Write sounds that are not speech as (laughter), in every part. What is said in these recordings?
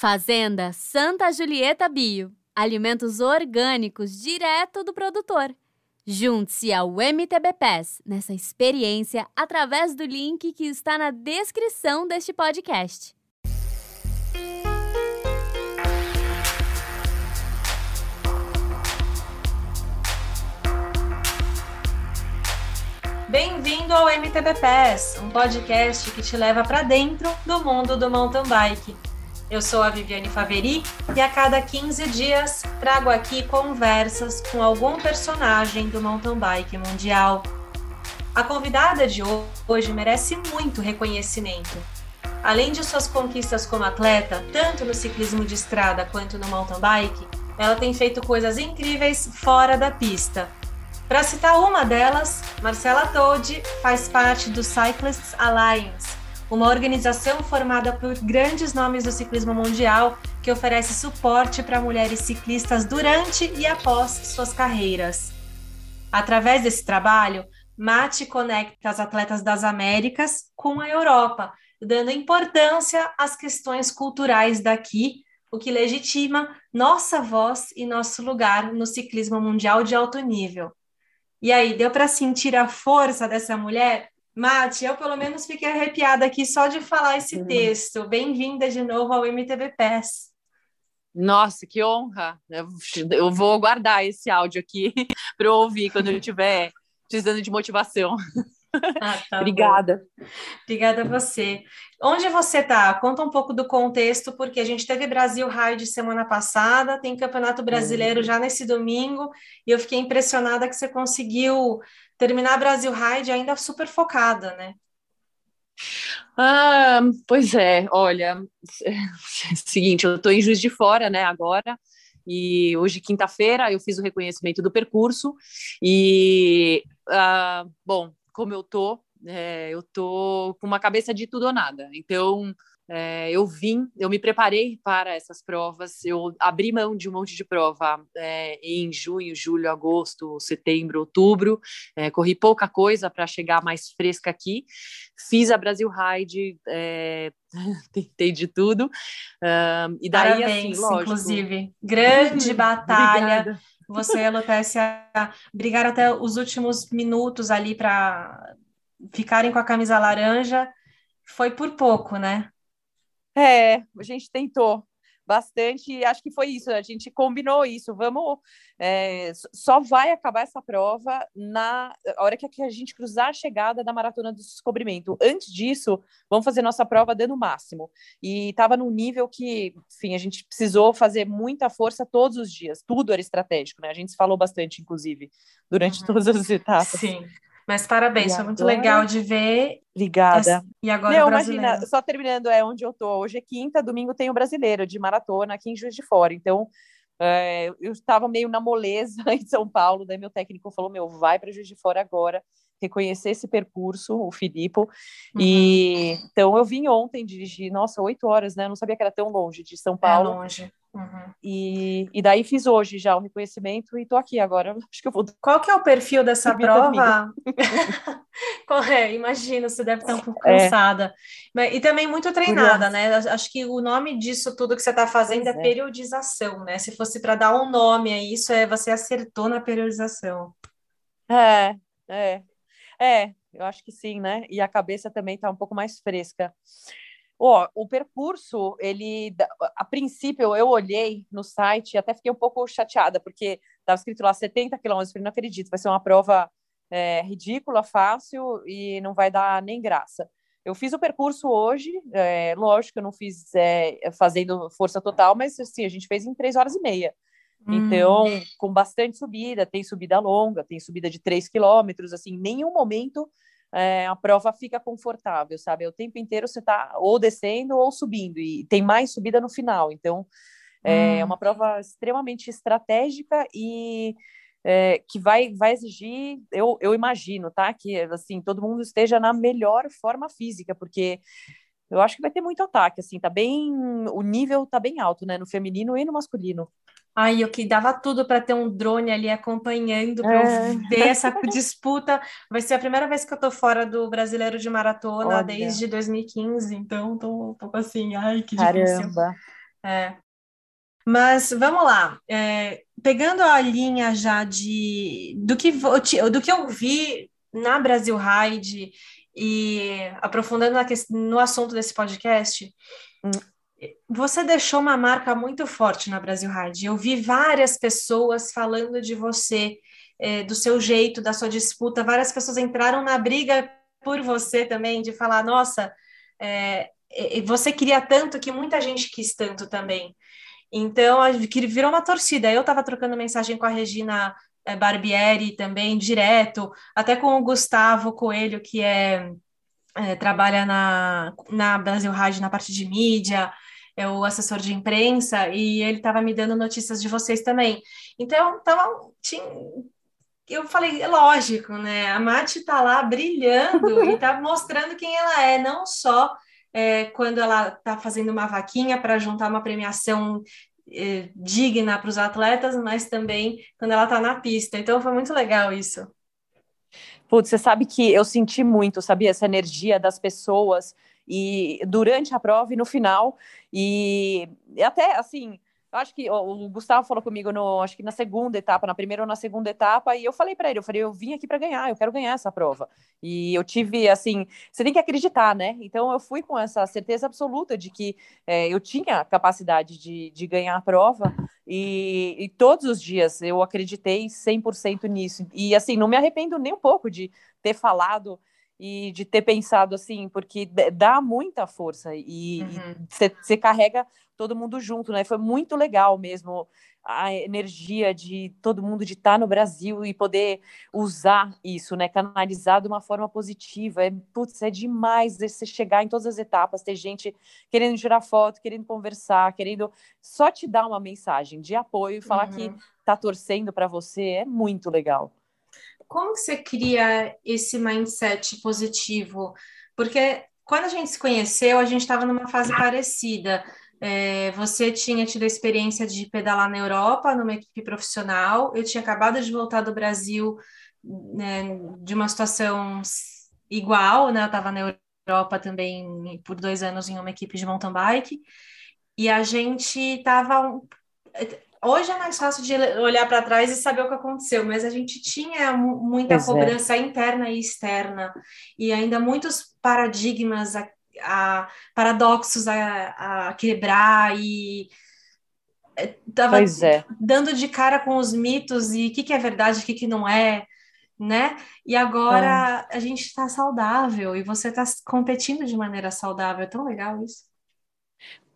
Fazenda Santa Julieta Bio. Alimentos orgânicos direto do produtor. Junte-se ao MTB Pass nessa experiência através do link que está na descrição deste podcast. Bem-vindo ao MTB Pass, um podcast que te leva para dentro do mundo do mountain bike. Eu sou a Viviane Faveri e a cada 15 dias trago aqui conversas com algum personagem do mountain bike mundial. A convidada de hoje merece muito reconhecimento. Além de suas conquistas como atleta, tanto no ciclismo de estrada quanto no mountain bike, ela tem feito coisas incríveis fora da pista. Para citar uma delas, Marcela Todi faz parte do Cyclists Alliance, uma organização formada por grandes nomes do ciclismo mundial que oferece suporte para mulheres ciclistas durante e após suas carreiras. Através desse trabalho, Mate conecta as atletas das Américas com a Europa, dando importância às questões culturais daqui, o que legitima nossa voz e nosso lugar no ciclismo mundial de alto nível. E aí, deu para sentir a força dessa mulher? Mate, eu pelo menos fiquei arrepiada aqui só de falar esse uhum. texto. Bem-vinda de novo ao MTV Pass. Nossa, que honra! Eu vou guardar esse áudio aqui (laughs) para ouvir quando eu estiver precisando de motivação. Ah, tá Obrigada. Bom. Obrigada a você. Onde você está? Conta um pouco do contexto, porque a gente teve Brasil Ride semana passada, tem Campeonato Brasileiro uhum. já nesse domingo, e eu fiquei impressionada que você conseguiu terminar Brasil Ride ainda super focada, né? Ah, pois é, olha, (laughs) seguinte, eu estou em Juiz de Fora, né, agora, e hoje, quinta-feira, eu fiz o reconhecimento do percurso, e, ah, bom, como eu tô, é, eu tô com uma cabeça de tudo ou nada, então é, eu vim, eu me preparei para essas provas, eu abri mão de um monte de prova é, em junho, julho, agosto, setembro, outubro, é, corri pouca coisa para chegar mais fresca aqui, fiz a Brasil Ride, é, (laughs) tentei de tudo, e daí assim, Parabéns, assim, lógico... inclusive, grande (laughs) batalha, Obrigada. você a (laughs) Lutécia brigaram até os últimos minutos ali para ficarem com a camisa laranja, foi por pouco, né? É, a gente tentou bastante e acho que foi isso, a gente combinou isso, vamos, é, só vai acabar essa prova na hora que a gente cruzar a chegada da Maratona do Descobrimento, antes disso, vamos fazer nossa prova dando o máximo, e estava num nível que, enfim, a gente precisou fazer muita força todos os dias, tudo era estratégico, né, a gente falou bastante, inclusive, durante uhum. todas as etapas. Sim. Mas parabéns, e foi agora... muito legal de ver. Obrigada. E agora Não, imagina, só terminando, é onde eu tô. Hoje é quinta, domingo tem o brasileiro de maratona aqui em Juiz de Fora. Então, é, eu estava meio na moleza (laughs) em São Paulo, daí meu técnico falou: meu, vai para Juiz de Fora agora, reconhecer esse percurso, o Filipe. Uhum. E então eu vim ontem dirigir, nossa, oito horas, né? Eu não sabia que era tão longe de São é Paulo. É longe. Uhum. E, e daí fiz hoje já o reconhecimento e tô aqui agora. (laughs) Acho que eu vou. Qual que é o perfil dessa prova? (laughs) é, imagino, você deve estar um pouco é. cansada. É. E também muito treinada, né? Acho que o nome disso tudo que você está fazendo é, é, periodização, né? Se fosse para dar um nome a isso, é você acertou na periodização. É, é. É, eu acho que sim, né? E a cabeça também está um pouco mais fresca. Ó, o percurso, ele, a princípio, eu olhei no site e até fiquei um pouco chateada, porque estava escrito lá 70 quilômetros, falei, não acredito, vai ser uma prova é, ridícula, fácil e não vai dar nem graça. Eu fiz o percurso hoje, é, lógico que eu não fiz é, fazendo força total, mas assim, a gente fez em três horas e meia. Hum. Então, com bastante subida, tem subida longa, tem subida de três quilômetros, assim, em nenhum momento é, a prova fica confortável, sabe? O tempo inteiro você está ou descendo ou subindo, e tem mais subida no final. Então, é hum. uma prova extremamente estratégica e é, que vai, vai exigir, eu, eu imagino, tá? Que assim, todo mundo esteja na melhor forma física, porque eu acho que vai ter muito ataque, assim, tá bem. O nível tá bem alto, né? No feminino e no masculino. Ai, eu que dava tudo para ter um drone ali acompanhando, para é. eu ver essa disputa. Vai ser a primeira vez que eu tô fora do brasileiro de maratona Olha. desde 2015, então tô um pouco assim, ai, que Caramba. difícil. É. Mas vamos lá, é, pegando a linha já de do que, do que eu vi na Brasil Ride e aprofundando na, no assunto desse podcast, hum. Você deixou uma marca muito forte na Brasil Ride. Eu vi várias pessoas falando de você, é, do seu jeito, da sua disputa. Várias pessoas entraram na briga por você também, de falar, nossa, é, você queria tanto que muita gente quis tanto também. Então, virou uma torcida. Eu estava trocando mensagem com a Regina eh, Barbieri também, direto, até com o Gustavo Coelho, que é, é trabalha na, na Brasil Rádio na parte de mídia, é o assessor de imprensa, e ele estava me dando notícias de vocês também. Então, tava, tinha, eu falei, é lógico, né? A Mati está lá brilhando e está (laughs) mostrando quem ela é, não só é, quando ela está fazendo uma vaquinha para juntar uma premiação é, digna para os atletas, mas também quando ela está na pista. Então foi muito legal isso. Putz, você sabe que eu senti muito, sabia? Essa energia das pessoas e durante a prova e no final. E até assim, eu acho que o Gustavo falou comigo no, acho que na segunda etapa, na primeira ou na segunda etapa, e eu falei para ele, eu falei, eu vim aqui para ganhar, eu quero ganhar essa prova. E eu tive assim, você tem que acreditar, né? Então eu fui com essa certeza absoluta de que é, eu tinha capacidade de, de ganhar a prova, e, e todos os dias eu acreditei 100% nisso. E assim, não me arrependo nem um pouco de ter falado e de ter pensado assim, porque dá muita força e você uhum. carrega todo mundo junto, né? Foi muito legal mesmo a energia de todo mundo de estar no Brasil e poder usar isso, né? Canalizar de uma forma positiva. É, putz, é demais você chegar em todas as etapas, ter gente querendo tirar foto, querendo conversar, querendo só te dar uma mensagem de apoio e falar uhum. que tá torcendo para você. É muito legal como você cria esse mindset positivo? Porque quando a gente se conheceu, a gente estava numa fase parecida. É, você tinha tido a experiência de pedalar na Europa, numa equipe profissional. Eu tinha acabado de voltar do Brasil né, de uma situação igual, né? Eu estava na Europa também por dois anos em uma equipe de mountain bike. E a gente estava Hoje é mais fácil de olhar para trás e saber o que aconteceu, mas a gente tinha muita pois é. cobrança é. interna e externa, e ainda muitos paradigmas, a, a paradoxos a, a, quebrar, e estava é. dando de cara com os mitos e o que, que é verdade, o que, que não é, né? E agora é. a gente está saudável e você está competindo de maneira saudável, é tão legal isso.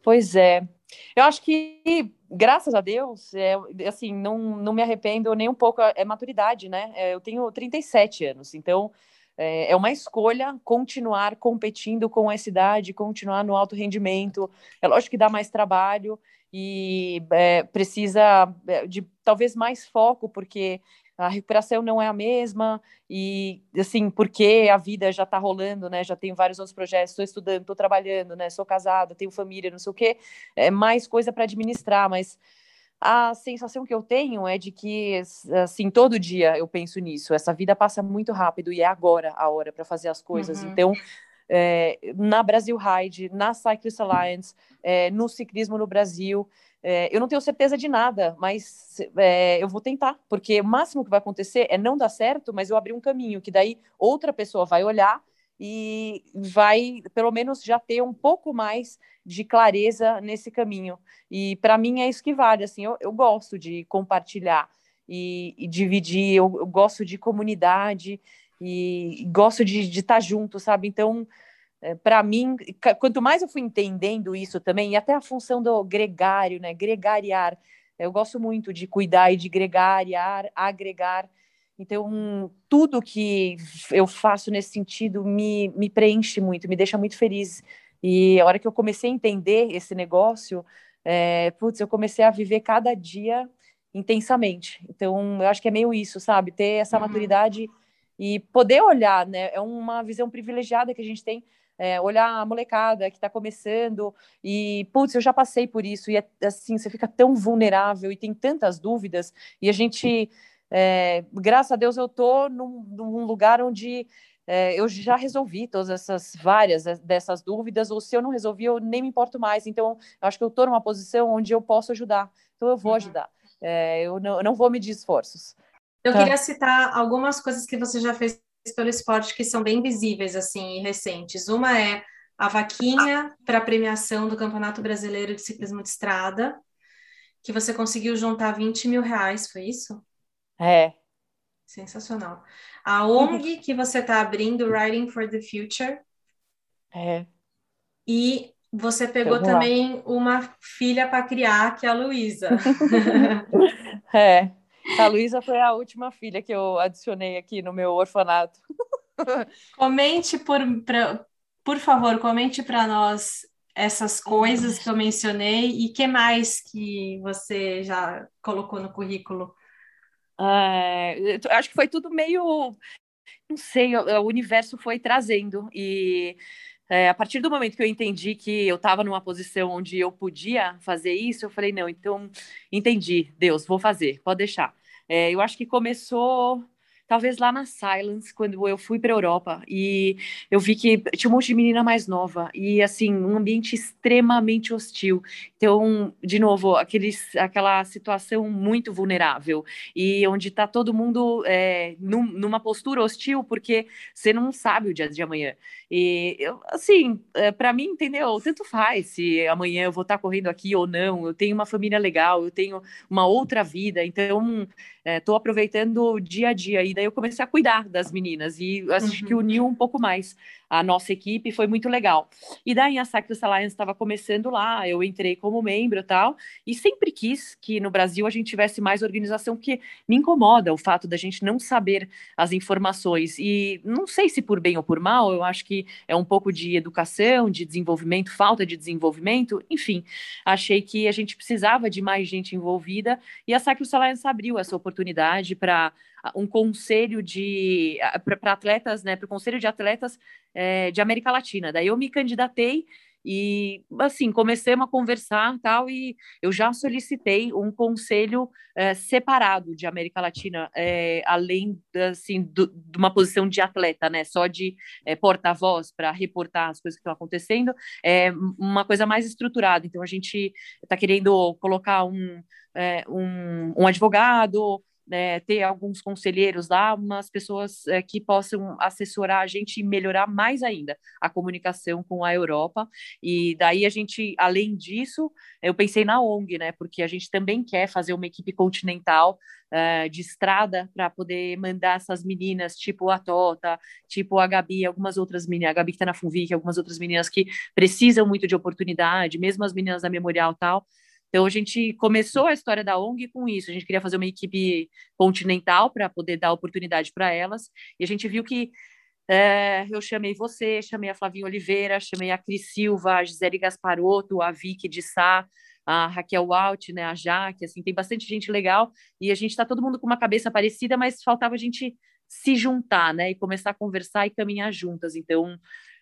Pois é. Eu acho que graças a Deus, é, assim, não, não me arrependo nem um pouco, é maturidade, né? É, eu tenho 37 anos, então é, é, uma escolha continuar competindo com essa idade, continuar no alto rendimento. É lógico que dá mais trabalho e é, precisa é, de talvez mais foco, porque a recuperação não é a mesma e assim porque a vida já está rolando, né? Já tenho vários outros projetos, estou estudando, estou trabalhando, né? Sou casada, tenho família, não sei o quê, é mais coisa para administrar, mas a sensação que eu tenho é de que assim todo dia eu penso nisso. Essa vida passa muito rápido e é agora a hora para fazer as coisas. Uhum. Então é, na Brasil Ride, na Cyclist Alliance, é, no ciclismo no Brasil, é, eu não tenho certeza de nada, mas é, eu vou tentar, porque o máximo que vai acontecer é não dar certo, mas eu abrir um caminho que daí outra pessoa vai olhar e vai, pelo menos, já ter um pouco mais de clareza nesse caminho. E para mim é isso que vale. Assim, eu, eu gosto de compartilhar e, e dividir, eu, eu, gosto de comunidade e, gosto de estar tá junto, sabe? Então é, para mim, quanto mais eu fui entendendo isso também, e até a função do gregário, né? Gregariar. Eu gosto muito de cuidar e de gregariar, agregar. Então, tudo que eu faço nesse sentido me, me preenche muito, me deixa muito feliz. E a hora que eu comecei a entender esse negócio, é, putz, eu comecei a viver cada dia intensamente. Então, eu acho que é meio isso, sabe? Ter essa uhum. maturidade e poder olhar, né? É uma visão privilegiada que a gente tem é, olhar a molecada que está começando e, putz, eu já passei por isso, e é, assim, você fica tão vulnerável e tem tantas dúvidas, e a gente, é, graças a Deus, eu tô num, num lugar onde é, eu já resolvi todas essas várias dessas dúvidas, ou se eu não resolvi, eu nem me importo mais. Então, acho que eu estou numa posição onde eu posso ajudar. Então, eu vou uhum. ajudar. É, eu, não, eu não vou medir esforços. Eu tá. queria citar algumas coisas que você já fez pelo esporte que são bem visíveis, assim, e recentes. Uma é a vaquinha para premiação do Campeonato Brasileiro de Ciclismo de Estrada, que você conseguiu juntar 20 mil reais, foi isso? É. Sensacional. A ONG (laughs) que você está abrindo, Writing for the Future. É. E você pegou também uma filha para criar, que é a Luísa. (laughs) é. A Luísa foi a última filha que eu adicionei aqui no meu orfanato. (laughs) Comente por, pra, por favor, comente para nós essas coisas que eu mencionei e que mais que você já colocou no currículo. É, acho que foi tudo meio, não sei, o, o universo foi trazendo e é, a partir do momento que eu entendi que eu estava numa posição onde eu podia fazer isso, eu falei não, então entendi, Deus, vou fazer, pode deixar. É, eu acho que começou talvez lá na Silence, quando eu fui para Europa e eu vi que tinha um monte de menina mais nova e assim, um ambiente extremamente hostil. Então, de novo, aqueles, aquela situação muito vulnerável e onde está todo mundo é, num, numa postura hostil porque você não sabe o dia de amanhã. E eu, assim, é, para mim, entendeu? Tanto faz se amanhã eu vou estar tá correndo aqui ou não. Eu tenho uma família legal, eu tenho uma outra vida, então estou é, aproveitando o dia a dia. Daí eu comecei a cuidar das meninas e acho uhum. que uniu um pouco mais a nossa equipe, foi muito legal. E daí a Cyclist Alliance estava começando lá, eu entrei como membro e tal, e sempre quis que no Brasil a gente tivesse mais organização, porque me incomoda o fato da gente não saber as informações. E não sei se por bem ou por mal, eu acho que é um pouco de educação, de desenvolvimento, falta de desenvolvimento, enfim, achei que a gente precisava de mais gente envolvida, e a Cyclist Alliance abriu essa oportunidade para um conselho de para atletas, né, para o conselho de atletas é, de América Latina. Daí eu me candidatei e assim comecemos a conversar tal e eu já solicitei um conselho é, separado de América Latina é, além assim do, de uma posição de atleta né só de é, porta-voz para reportar as coisas que estão acontecendo é uma coisa mais estruturada então a gente está querendo colocar um, é, um, um advogado né, ter alguns conselheiros lá, umas pessoas é, que possam assessorar a gente e melhorar mais ainda a comunicação com a Europa. E daí a gente, além disso, eu pensei na ONG, né, porque a gente também quer fazer uma equipe continental uh, de estrada para poder mandar essas meninas, tipo a Tota, tipo a Gabi, algumas outras meninas, a Gabi que está na Funvic, algumas outras meninas que precisam muito de oportunidade, mesmo as meninas da Memorial tal, então, a gente começou a história da ONG com isso. A gente queria fazer uma equipe continental para poder dar oportunidade para elas. E a gente viu que é, eu chamei você, chamei a Flavinha Oliveira, chamei a Cris Silva, a Gisele Gasparotto, a Vicky de Sá, a Raquel Walt, né, a Jaque, assim, tem bastante gente legal. E a gente está todo mundo com uma cabeça parecida, mas faltava a gente se juntar, né, e começar a conversar e caminhar juntas. Então,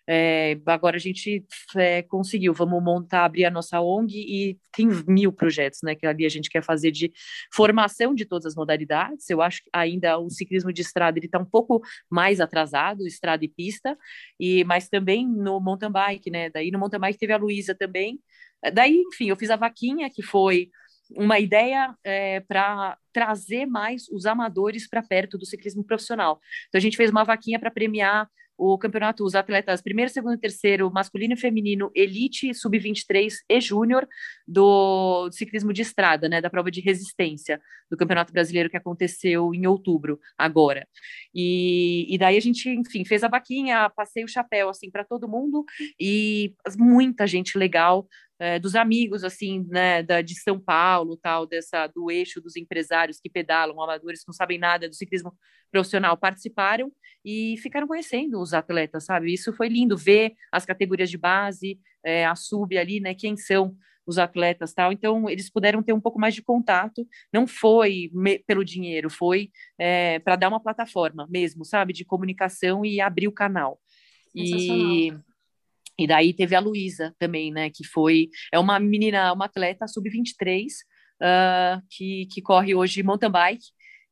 é, agora a gente é, conseguiu, vamos montar, abrir a nossa ONG e tem mil projetos, né? Que ali a gente quer fazer de formação de todas as modalidades. Eu acho que ainda o ciclismo de estrada ele está um pouco mais atrasado, estrada e pista, e mas também no mountain bike, né? Daí no mountain bike teve a Luísa também. Daí, enfim, eu fiz a vaquinha que foi uma ideia é, para trazer mais os amadores para perto do ciclismo profissional. Então a gente fez uma vaquinha para premiar o campeonato, os atletas primeiro, segundo e terceiro, masculino e feminino, elite, sub-23 e júnior do ciclismo de estrada, né, da prova de resistência do Campeonato Brasileiro que aconteceu em outubro, agora. E, e daí a gente, enfim, fez a vaquinha, passei o chapéu, assim, para todo mundo e muita gente legal, é, dos amigos, assim, né, da, de São Paulo, tal, dessa, do eixo dos empresários que pedalam, amadores que não sabem nada do ciclismo profissional, participaram e ficaram conhecendo os atletas, sabe? Isso foi lindo, ver as categorias de base, é, a sub ali, né, quem são os atletas, tal. Então, eles puderam ter um pouco mais de contato, não foi me, pelo dinheiro, foi é, para dar uma plataforma mesmo, sabe, de comunicação e abrir o canal. E e daí teve a Luísa também, né? Que foi é uma menina, uma atleta sub-23 uh, que, que corre hoje mountain bike.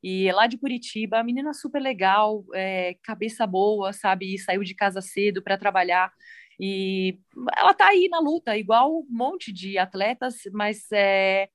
e é lá de Curitiba, menina super legal, é, cabeça boa, sabe? E saiu de casa cedo para trabalhar. E ela tá aí na luta, igual um monte de atletas, mas é,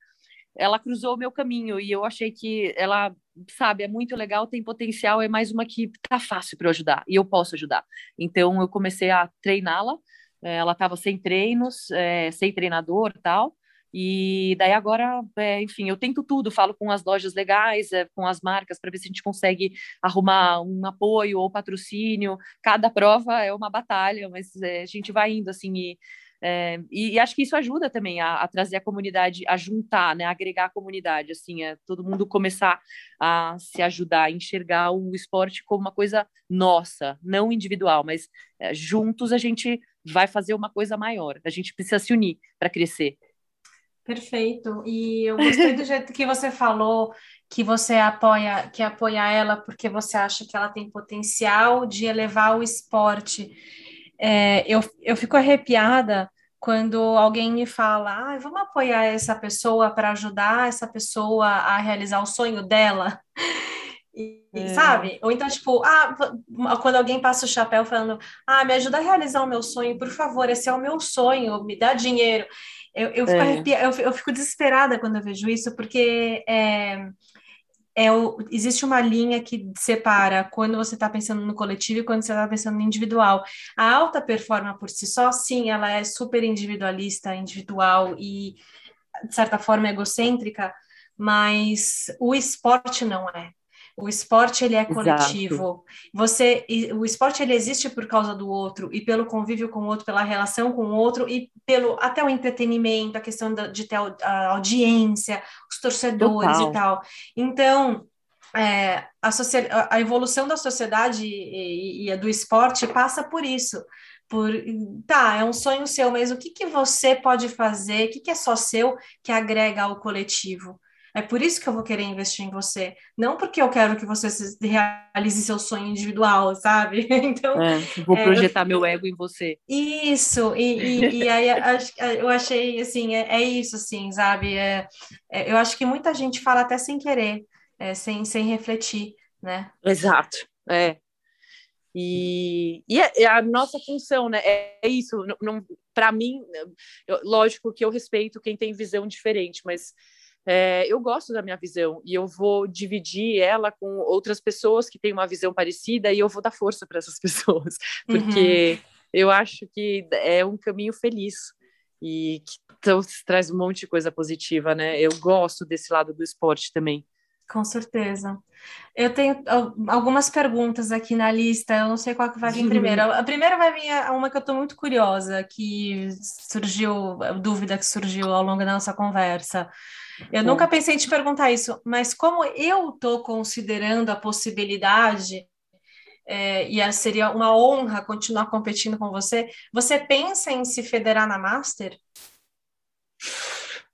ela cruzou o meu caminho e eu achei que ela, sabe, é muito legal, tem potencial, é mais uma que tá fácil para eu ajudar e eu posso ajudar. Então eu comecei a treiná-la. É, ela estava sem treinos, é, sem treinador, tal. E daí agora, é, enfim, eu tento tudo, falo com as lojas legais, é, com as marcas, para ver se a gente consegue arrumar um apoio ou patrocínio. Cada prova é uma batalha, mas é, a gente vai indo assim e, é, e, e, acho que isso ajuda também a, a, trazer a comunidade, a juntar, né, a agregar a comunidade, assim, é todo mundo começar a se ajudar, a enxergar o esporte como uma coisa nossa, não individual, mas é, juntos a gente vai fazer uma coisa maior. A gente precisa se unir para crescer. Perfeito. E eu gostei do jeito que você falou que você apoia, que apoia ela porque você acha que ela tem potencial de elevar o esporte. É, eu, eu fico arrepiada quando alguém me fala, ah, vamos apoiar essa pessoa para ajudar essa pessoa a realizar o sonho dela. É. Sabe? Ou então, tipo, ah, quando alguém passa o chapéu falando, ah, me ajuda a realizar o meu sonho, por favor, esse é o meu sonho, me dá dinheiro. Eu, eu, fico, é. arrepia, eu, eu, fico desesperada quando eu vejo isso, porque é, é o, existe uma linha que separa quando você está pensando no coletivo e quando você está pensando no individual. A alta performance por si só, sim, ela é super individualista, individual e, de certa forma, egocêntrica, mas o esporte não é. O esporte ele é coletivo. Exato. Você, o esporte ele existe por causa do outro e pelo convívio com o outro, pela relação com o outro e pelo até o entretenimento, a questão de ter a audiência, os torcedores Total. e tal. Então, é, a, a, evolução da sociedade e, e, do esporte passa por isso. Por, tá, é um sonho seu, mas o que, que você pode fazer, o que, que é só seu que agrega ao coletivo? É por isso que eu vou querer investir em você. Não porque eu quero que você realize seu sonho individual, sabe? (laughs) Então. É, vou é, projetar eu... meu ego em você. Isso, e, e, e aí eu achei assim, é, é isso, assim, sabe? É, eu acho que muita gente fala até sem querer, sem, sem refletir, né? Exato, é. E, e é, a nossa função, né? É, é isso. Não, não para mim, eu, lógico que eu respeito quem tem visão diferente, mas é, eu gosto da minha visão e eu vou dividir ela com outras pessoas que têm uma visão parecida e eu vou dar força para essas (laughs) pessoas, porque uhum. eu acho que é um caminho feliz e que traz um monte de coisa positiva, né? Eu gosto desse lado do esporte também. Com certeza. Eu tenho algumas perguntas aqui na lista, eu não sei qual que vai vir primeiro. (laughs) A primeira vai vir uma que eu estou muito curiosa, que surgiu, dúvida que surgiu ao longo da nossa conversa. Eu Sim. nunca pensei em te perguntar isso, mas como eu estou considerando a possibilidade, é, e seria uma honra continuar competindo com você, você pensa em se federar na Master?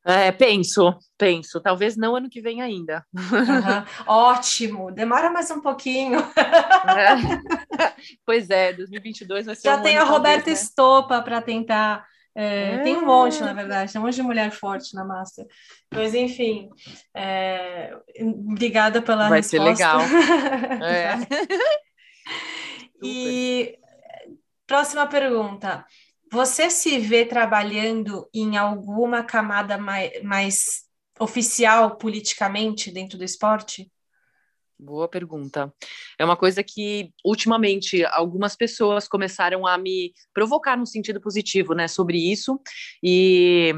É, penso, penso. Talvez não ano que vem ainda. Uhum. (laughs) Ótimo, demora mais um pouquinho. É. (laughs) Pois é, 2022 vai ser. Já um tem a Roberta talvez, né? Estopa para tentar é, é. Tem um monte, na verdade, tem um monte de mulher forte na Master. Mas, enfim, é, obrigada pela Vai resposta. (laughs) Vai ser legal. é. e próxima pergunta. Você se vê trabalhando em alguma camada mais, mais oficial politicamente dentro do esporte? Boa pergunta. É uma coisa que, ultimamente, algumas pessoas começaram a me provocar no sentido positivo, né, sobre isso, e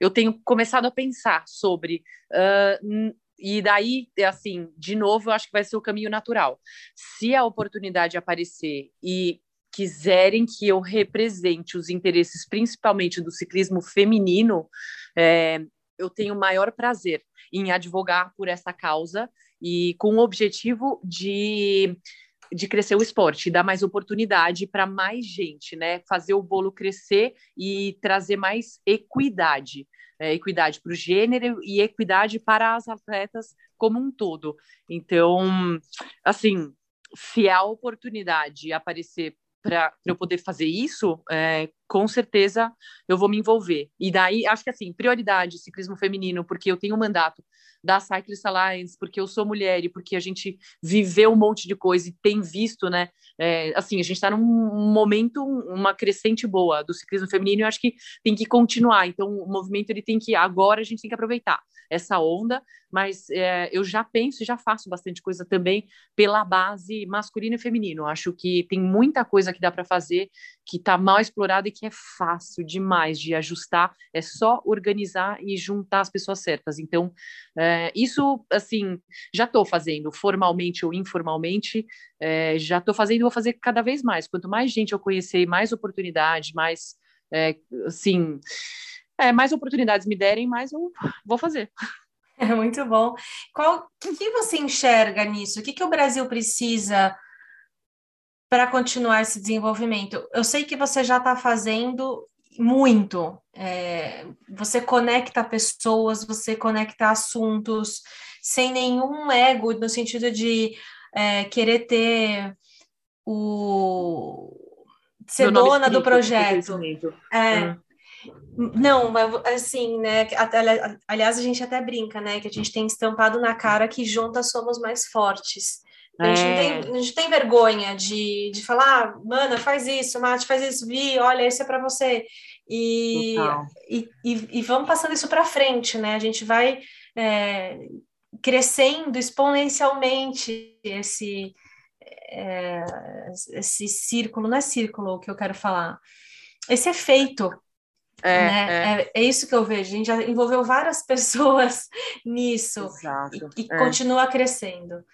eu tenho começado a pensar sobre. Uh, e daí, assim, de novo, eu acho que vai ser o caminho natural. Se a oportunidade aparecer e quiserem que eu represente os interesses, principalmente do ciclismo feminino, é, eu tenho maior prazer em advogar por essa causa e com o objetivo de de crescer o esporte, dar mais oportunidade para mais gente, né? Fazer o bolo crescer e trazer mais equidade. É, equidade para o gênero e equidade para as atletas como um todo. Então, assim, se a oportunidade aparecer para eu poder fazer isso, é, com certeza eu vou me envolver. E daí, acho que assim, prioridade, ciclismo feminino, porque eu tenho um mandato da Cyclist Alliance, porque eu sou mulher e porque a gente viveu um monte de coisa e tem visto, né? É, assim, a gente está num momento, uma crescente boa do ciclismo feminino e eu acho que tem que continuar. Então, o movimento ele tem que, agora a gente tem que aproveitar essa onda, mas é, eu já penso e já faço bastante coisa também pela base masculino e feminino. Acho que tem muita coisa que dá para fazer que está mal explorada e que é fácil demais de ajustar. É só organizar e juntar as pessoas certas. Então, é, isso, assim, já estou fazendo formalmente ou informalmente. É, já estou fazendo e vou fazer cada vez mais. Quanto mais gente eu conhecer, mais oportunidade, mais, é, assim, é, mais oportunidades me derem, mais eu vou fazer. (laughs) É muito bom. Qual que, que você enxerga nisso? O que, que o Brasil precisa para continuar esse desenvolvimento? Eu sei que você já está fazendo muito. É, você conecta pessoas, você conecta assuntos sem nenhum ego, no sentido de é, querer ter o ser dona do projeto. É. Uhum. Não, assim, né? Aliás, a gente até brinca, né? Que a gente tem estampado na cara que juntas somos mais fortes. A gente, é. tem, a gente tem vergonha de, de falar, ah, mana, faz isso, Mate, faz isso, Vi, olha, esse é para você. E, e, e, e, vamos passando isso para frente, né? A gente vai é, crescendo exponencialmente esse, é, esse círculo, não é círculo que eu quero falar, esse efeito é, né? é. É, é, isso que eu vejo. A gente já envolveu várias (laughs) pessoas nisso Exato. e, e é. continua crescendo.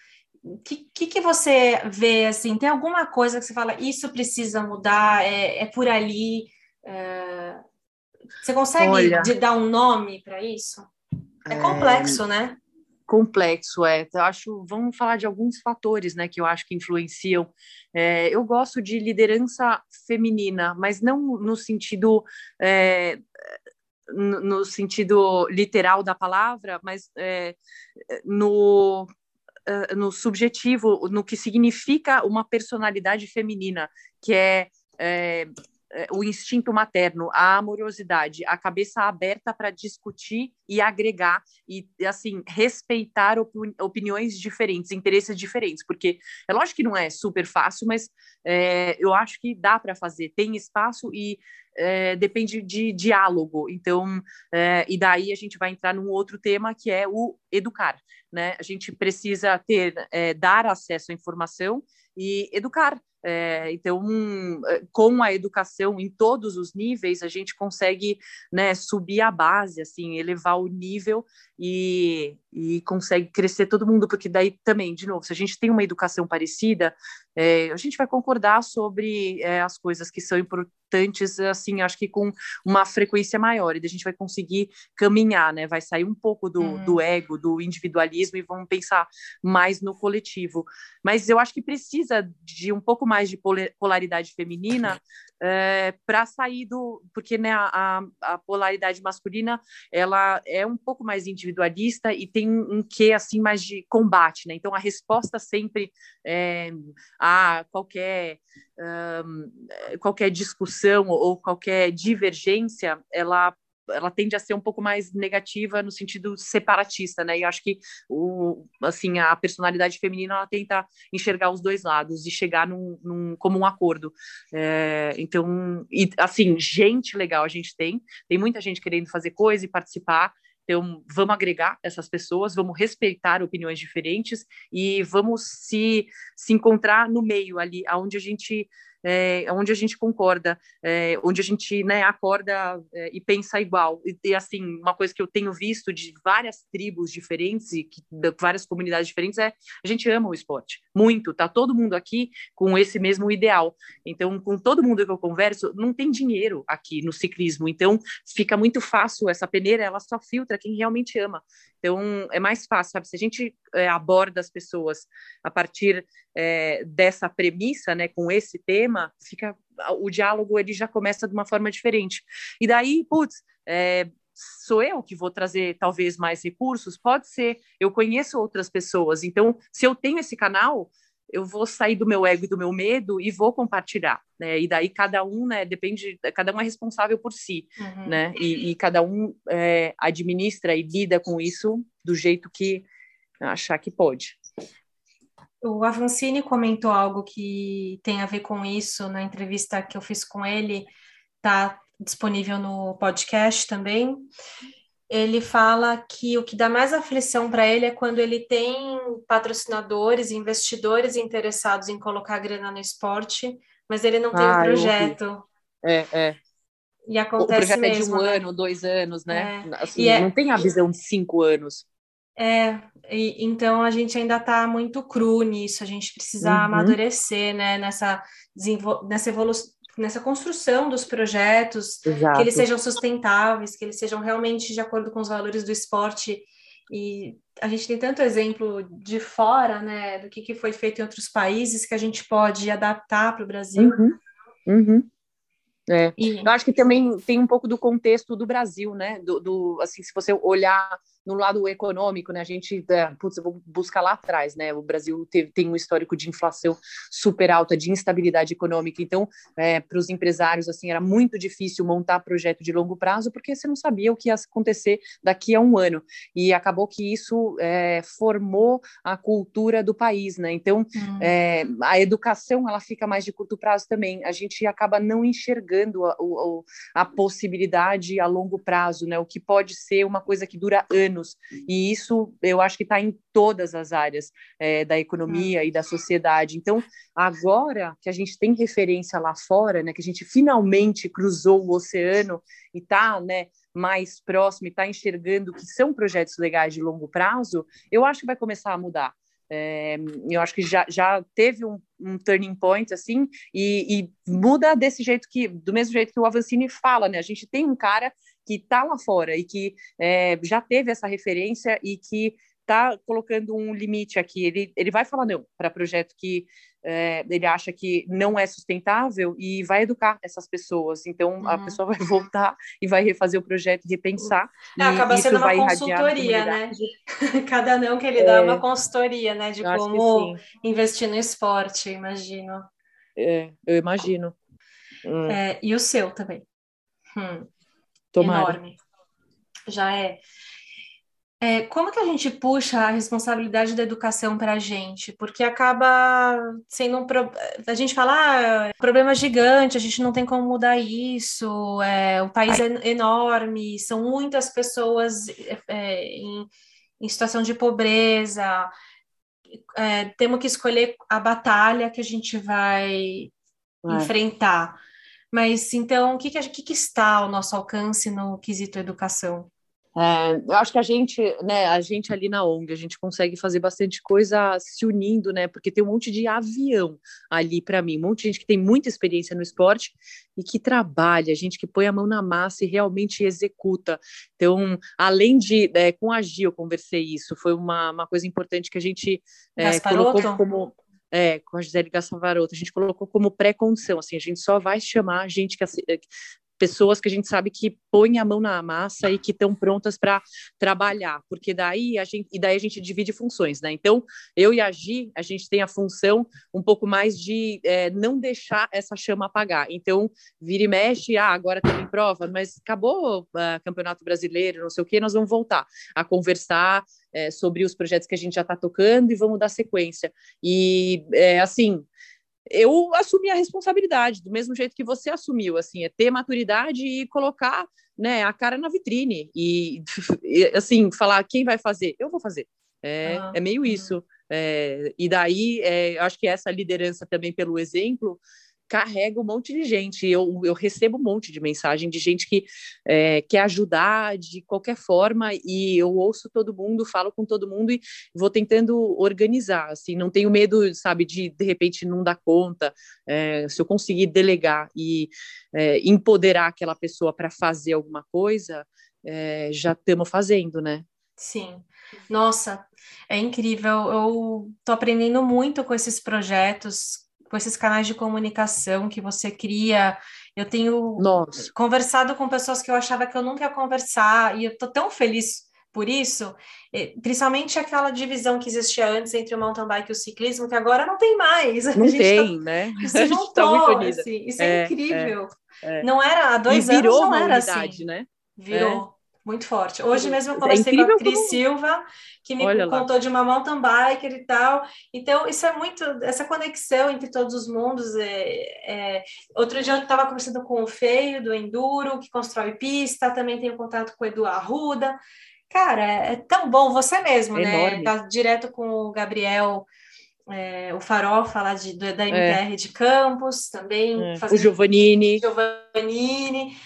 O que, que, que, você vê assim? Tem alguma coisa que você fala, isso precisa mudar, é, é por ali? É, você consegue Olha, dar um nome para isso? É complexo, né? complexo, é. Eu acho, vamos falar de alguns fatores, né, que eu acho que influenciam. É, eu gosto de liderança feminina, mas não no sentido é, no sentido literal da palavra, mas é, no no subjetivo, no que significa uma personalidade feminina, que é é, o instinto materno, a amorosidade, a cabeça aberta para discutir e agregar e assim respeitar opini opiniões diferentes, interesses diferentes, porque é lógico que não é super fácil, mas é, eu acho que dá para fazer, tem espaço e é, depende de diálogo. Então, é, e daí a gente vai entrar num outro tema que é o educar, né? A gente precisa ter, é, dar acesso à informação e educar. É, então, é, com a educação em todos os níveis, a gente consegue né, subir a base, assim, elevar o nível e, e consegue crescer todo mundo, porque daí também, de novo, se a gente tem uma educação parecida, é, a gente vai concordar sobre é, as coisas que são importantes, assim, acho que com uma frequência maior, e a gente vai conseguir caminhar, né? Vai sair um pouco do, uhum. do ego, do individualismo, e vamos pensar mais no coletivo. Mas eu acho que precisa de um pouco mais de polaridade feminina é, para sair do. Porque né, a, a polaridade masculina ela é um pouco mais individualista e tem um quê assim mais de combate, né? Então a resposta sempre é, a qualquer um, qualquer discussão ou qualquer divergência, ela ela tende a ser um pouco mais negativa no sentido separatista, né? E acho que o, assim, a personalidade feminina ela tenta enxergar os dois lados e chegar num, num como um acordo. É, então, e, assim, gente legal a gente tem, tem muita gente querendo fazer coisa e participar. Então, vamos agregar essas pessoas, vamos respeitar opiniões diferentes e vamos se, se encontrar no meio ali, onde a gente é, onde a gente concorda, é, onde a gente né, acorda é, e pensa igual. E, e, assim, uma coisa que eu tenho visto de várias tribos diferentes e que, de várias comunidades diferentes é a gente ama o esporte muito. Tá todo mundo aqui com esse mesmo ideal. Então, com todo mundo que eu converso, não tem dinheiro aqui no ciclismo. Então, fica muito fácil essa peneira, ela só filtra quem realmente ama. Então, é mais fácil, sabe? Se a gente é, aborda as pessoas a partir é, dessa premissa, né, com esse tema, fica o diálogo ele já começa de uma forma diferente. E daí, putz, é, sou eu que vou trazer talvez mais recursos? Pode ser. Eu conheço outras pessoas. Então, se eu tenho esse canal, eu vou sair do meu ego e do meu medo e vou compartilhar, né? E daí cada um, né, depende, cada um é responsável por si, uhum. né? E, e, cada um é, administra e lida com isso do jeito que achar que pode. O Avancini comentou algo que tem a ver com isso na entrevista que eu fiz com ele, tá disponível no podcast também ele fala que o que dá mais aflição para ele é quando ele tem patrocinadores, investidores interessados em colocar grana no esporte, mas ele não tem ah, um projeto. É, é. E acontece o projeto mesmo, é de um né? ano, dois anos, né? É. Assim, é... Não tem a visão de cinco anos. É, e, então a gente ainda está muito cru nisso, a gente precisa uhum. amadurecer, né, nessa, nessa nessa construção dos projetos, Exato. que eles sejam sustentáveis, que eles sejam realmente de acordo com os valores do esporte. E a gente tem tanto exemplo de fora, né, do que, que foi feito em outros países que a gente pode adaptar para o Brasil. Uhum. Uhum. É. E... Eu acho que também tem um pouco do contexto do Brasil, né? Do, do assim, se você olhar no lado econômico, né? A gente, é, putz, eu vou buscar lá atrás, né? O Brasil teve, tem um histórico de inflação super alta, de instabilidade econômica. Então, é, para os empresários, assim, era muito difícil montar projeto de longo prazo, porque você não sabia o que ia acontecer daqui a um ano. E acabou que isso é, formou a cultura do país, né? Então, hum. É, a educação, ela fica mais de curto prazo também. A gente acaba não enxergando a, a, a possibilidade a longo prazo, né? O que pode ser uma coisa que dura anos anos, e isso eu acho que está em todas as áreas é, da economia e da sociedade. Então, agora que a gente tem referência lá fora, né, que a gente finalmente cruzou o oceano e está né, mais próximo e está enxergando que são projetos legais de longo prazo, eu acho que vai começar a mudar. É, eu acho que já, já teve um, um turning point assim e, e, muda desse jeito que do mesmo jeito que o Avancini fala, né? A gente tem um cara que está lá fora e que é, já teve essa referência e que está colocando um limite aqui. Ele, ele vai falar não para projeto que é, ele acha que não é sustentável e vai educar essas pessoas. Então uhum. a pessoa vai (laughs) voltar e vai refazer o projeto, repensar. É, e acaba sendo uma consultoria, né? (laughs) Cada não que ele dá é uma consultoria, né? De como investir no esporte, imagino. É, eu imagino. Hum. É, e o seu também. Hum. Tomara. enorme. Já é. é. Como que a gente puxa a responsabilidade da educação para a gente? Porque acaba sendo um pro... a gente fala ah, problema gigante, a gente não tem como mudar isso. É, o país Ai. é enorme, são muitas pessoas é, em, em situação de pobreza. É, temos que escolher a batalha que a gente vai enfrentar. Mas então, o que, que, que, que está ao nosso alcance no quesito educação? É, eu acho que a gente, né, a gente ali na ONG, a gente consegue fazer bastante coisa se unindo, né? Porque tem um monte de avião ali para mim, um monte de gente que tem muita experiência no esporte e que trabalha, gente que põe a mão na massa e realmente executa. Então, além de, é, com a Gi eu conversei isso, foi uma, uma coisa importante que a gente é, colocou como é, com a Gisele Gassavaroto, a gente colocou como pré-condição, assim, a gente só vai chamar gente que pessoas que a gente sabe que põem a mão na massa e que estão prontas para trabalhar, porque daí a gente e daí a gente divide funções, né? Então eu e a Gi a gente tem a função um pouco mais de é, não deixar essa chama apagar. Então vira e mexe, ah, agora tem prova, mas acabou o uh, campeonato brasileiro, não sei o que, nós vamos voltar a conversar é, sobre os projetos que a gente já está tocando e vamos dar sequência. E é, assim eu assumi a responsabilidade, do mesmo jeito que você assumiu, assim, é ter maturidade e colocar né, a cara na vitrine e, (laughs) assim, falar quem vai fazer, eu vou fazer. É, é meio isso. É, e daí, é, acho que essa liderança também pelo exemplo carrega um monte de gente. Eu, eu recebo um monte de mensagem de gente que é, quer ajudar de qualquer forma e eu ouço todo mundo, falo com todo mundo e vou tentando organizar. Assim, não tenho medo, sabe, de de repente não dar conta. É, se eu conseguir delegar e é, empoderar aquela pessoa para fazer alguma coisa, já estamos fazendo, né? Sim. Nossa, é incrível. Eu tô aprendendo muito com esses projetos com esses canais de comunicação que você cria. Eu tenho Nossa. conversado com pessoas que eu achava que eu nunca ia conversar, e eu tô tão feliz por isso, principalmente aquela divisão que existia antes entre o mountain bike e o ciclismo, que agora não tem mais. (laughs) Não tá tem, tá, né? Se (laughs) tá muito assim, isso é, é incrível. É, é. Não era há dois e anos, não era assim. Né? Virou. É. Muito forte. Hoje mesmo eu é conversei é com a Cris como... Silva, que me Olha contou lá. de uma mountain biker e tal. Então, isso é muito, essa conexão entre todos os mundos. É, é... Outro dia eu estava conversando com o Feio, do Enduro, que constrói pista, também tenho contato com o Edu Arruda. Cara, é, é tão bom você mesmo, né? Tá direto com o Gabriel. É, o Farofa lá de, da MTR é. de Campos também. É. O Giovannini. Giovannini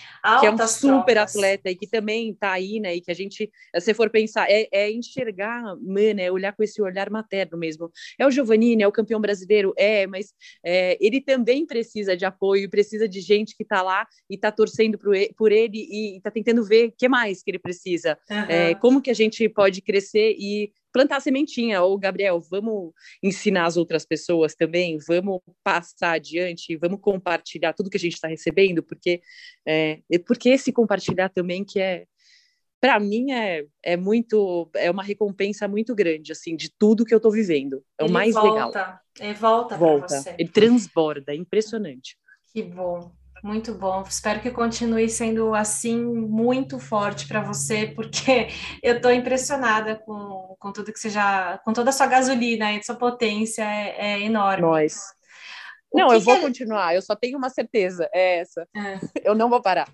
que é um super trocas. atleta e que também está aí, né? E que a gente, se for pensar, é, é enxergar, mano, é olhar com esse olhar materno mesmo. É o Giovannini, é o campeão brasileiro, é, mas é, ele também precisa de apoio, precisa de gente que está lá e está torcendo por ele, por ele e está tentando ver o que mais que ele precisa, uhum. é, como que a gente pode crescer e plantar a sementinha, ou Gabriel, vamos ensinar as outras pessoas também, vamos passar adiante, vamos compartilhar tudo que a gente está recebendo, porque é, porque esse compartilhar também que é para mim é, é muito é uma recompensa muito grande assim de tudo que eu estou vivendo. É Ele o mais volta, legal. É, volta volta. você. ele transborda. É impressionante. Que bom muito bom. Espero que continue sendo assim muito forte para você, (laughs) porque eu estou impressionada com, com tudo que você já. com toda a sua gasolina e sua potência é, é enorme. Nós. Não, eu vou é... continuar, eu só tenho uma certeza, é essa. É. Eu não vou parar.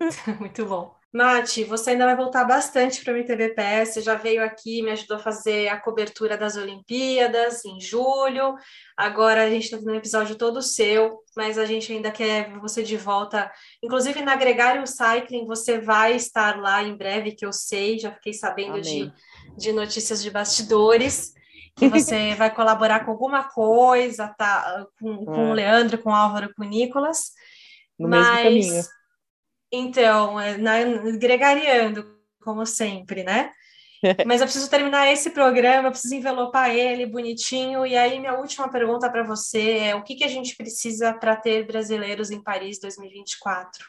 (laughs) muito bom. Mati, você ainda vai voltar bastante para o MTVPS, você já veio aqui, me ajudou a fazer a cobertura das Olimpíadas em julho, agora a gente está fazendo um episódio todo seu, mas a gente ainda quer você de volta, inclusive na Gregário Cycling, você vai estar lá em breve, que eu sei, já fiquei sabendo de, de notícias de bastidores, que você (laughs) vai colaborar com alguma coisa, tá, com, com é. o Leandro, com o Álvaro, com o Nicolas, no mas... mesmo caminho então, é, na, gregariando, como sempre, né? (laughs) Mas eu preciso terminar esse programa, eu preciso envelopar ele bonitinho. E aí, minha última pergunta para você é: o que, que a gente precisa para ter brasileiros em Paris 2024?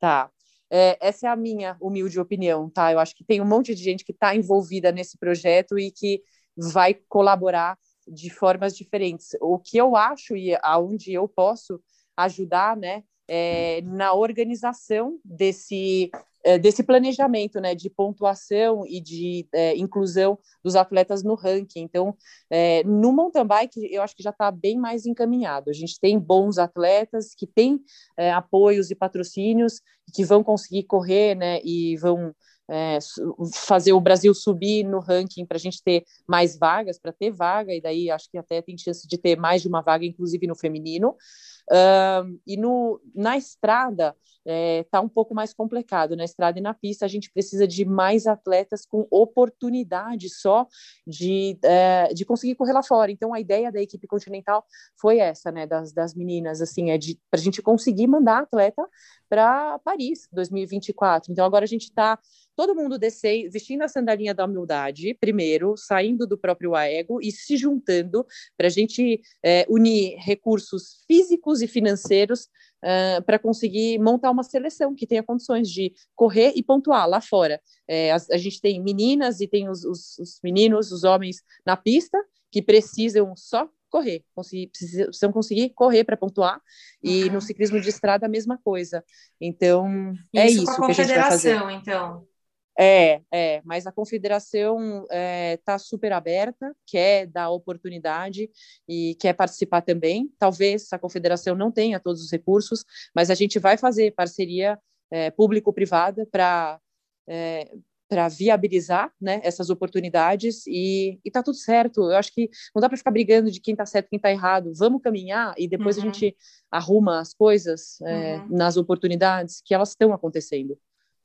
Tá. É, essa é a minha humilde opinião, tá? Eu acho que tem um monte de gente que está envolvida nesse projeto e que vai colaborar de formas diferentes. O que eu acho e aonde eu posso ajudar, né, é, na organização desse, é, desse planejamento né, de pontuação e de é, inclusão dos atletas no ranking. Então, é, no mountain bike, eu acho que já está bem mais encaminhado. A gente tem bons atletas que têm é, apoios e patrocínios que vão conseguir correr né, e vão é, fazer o Brasil subir no ranking para a gente ter mais vagas, para ter vaga, e daí acho que até tem chance de ter mais de uma vaga, inclusive no feminino. Uh, e no, na estrada está é, tá um pouco mais complicado. Na estrada e na pista, a gente precisa de mais atletas com oportunidade só de, é, de conseguir correr lá fora. Então, a ideia da equipe continental foi essa, né, das, das meninas, assim, é para a gente conseguir mandar atleta para Paris 2024. Então, agora a gente está todo mundo descer, vestindo a sandalinha da humildade, primeiro, saindo do próprio ego e se juntando para a gente é, unir recursos físicos e financeiros uh, para conseguir montar uma seleção que tenha condições de correr e pontuar lá fora. É, a, a, gente tem meninas e tem os, os, os meninos, os homens na pista que precisam só correr, precisam conseguir correr para pontuar, e uhum. no ciclismo de estrada a mesma coisa. Então, é isso é isso que a gente vai fazer. então. É, é, mas a confederação está é, tá super aberta, quer dar oportunidade e quer participar também. Talvez a confederação não tenha todos os recursos, mas a gente vai fazer parceria é, público-privada para é, para viabilizar né, essas oportunidades e está tudo certo. Eu acho que não dá para ficar brigando de quem está certo e quem está errado. Vamos caminhar e depois uhum. a gente arruma as coisas é, uhum. nas oportunidades que elas estão acontecendo.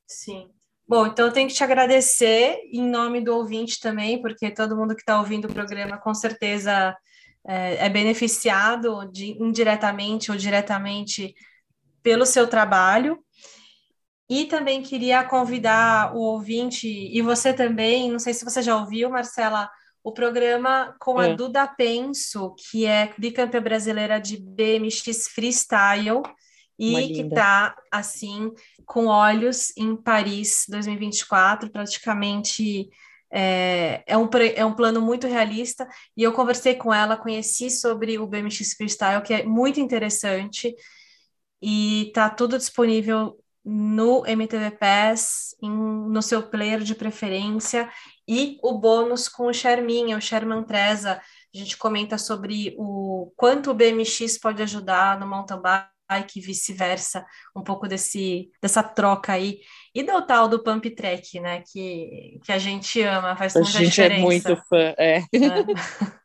Sim. Bom, então eu tenho que te agradecer em nome do ouvinte também, porque todo mundo que está ouvindo o programa com certeza é, é beneficiado de, indiretamente ou diretamente pelo seu trabalho. E também queria convidar o ouvinte, e você também, não sei se você já ouviu, Marcela, o programa com a é. Duda Penso, que é bicampeã brasileira de BMX Freestyle, e que está assim com olhos em Paris 2024, praticamente é, é, um, é um plano muito realista. E eu conversei com ela, conheci sobre o BMX Freestyle, que é muito interessante, e está tudo disponível no MTV Pass, em, no seu player de preferência, e o bônus com o Sherminha, o Sherman Treza. A gente comenta sobre o quanto o BMX pode ajudar no mountain bike e vice-versa, um pouco desse, dessa troca aí. E do tal do pump track, né? Que, que a gente ama, faz a muita diferença. A gente é muito fã, é. é. (laughs)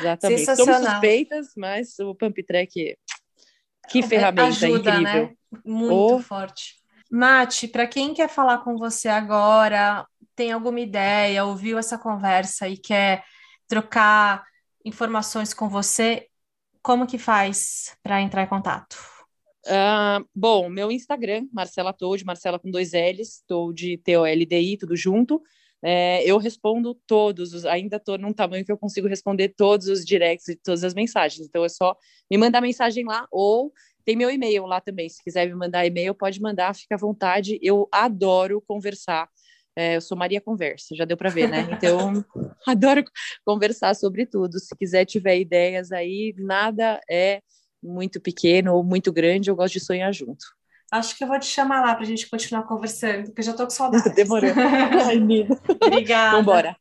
Exatamente. Somos suspeitas, mas o pump track, que é, ferramenta Ajuda, incrível. Né? Muito oh. forte. Mate, para quem quer falar com você agora, tem alguma ideia, ouviu essa conversa e quer trocar informações com você, como que faz para entrar em contato? Uh, bom, meu Instagram, Marcela Told, Marcela com dois L's, Told, T-O-L-D-I, tudo junto. É, eu respondo todos, ainda estou num tamanho que eu consigo responder todos os directs e todas as mensagens. Então é só me mandar mensagem lá ou tem meu e-mail lá também. Se quiser me mandar e-mail, pode mandar, fica à vontade. Eu adoro conversar. É, eu sou Maria Conversa, já deu para ver, né? Então, (laughs) adoro conversar sobre tudo. Se quiser, tiver ideias aí, nada é muito pequeno ou muito grande, eu gosto de sonhar junto. Acho que eu vou te chamar lá para a gente continuar conversando, porque eu já estou com saudade. (laughs) Demorou. (laughs) Ai, Obrigada. Vambora.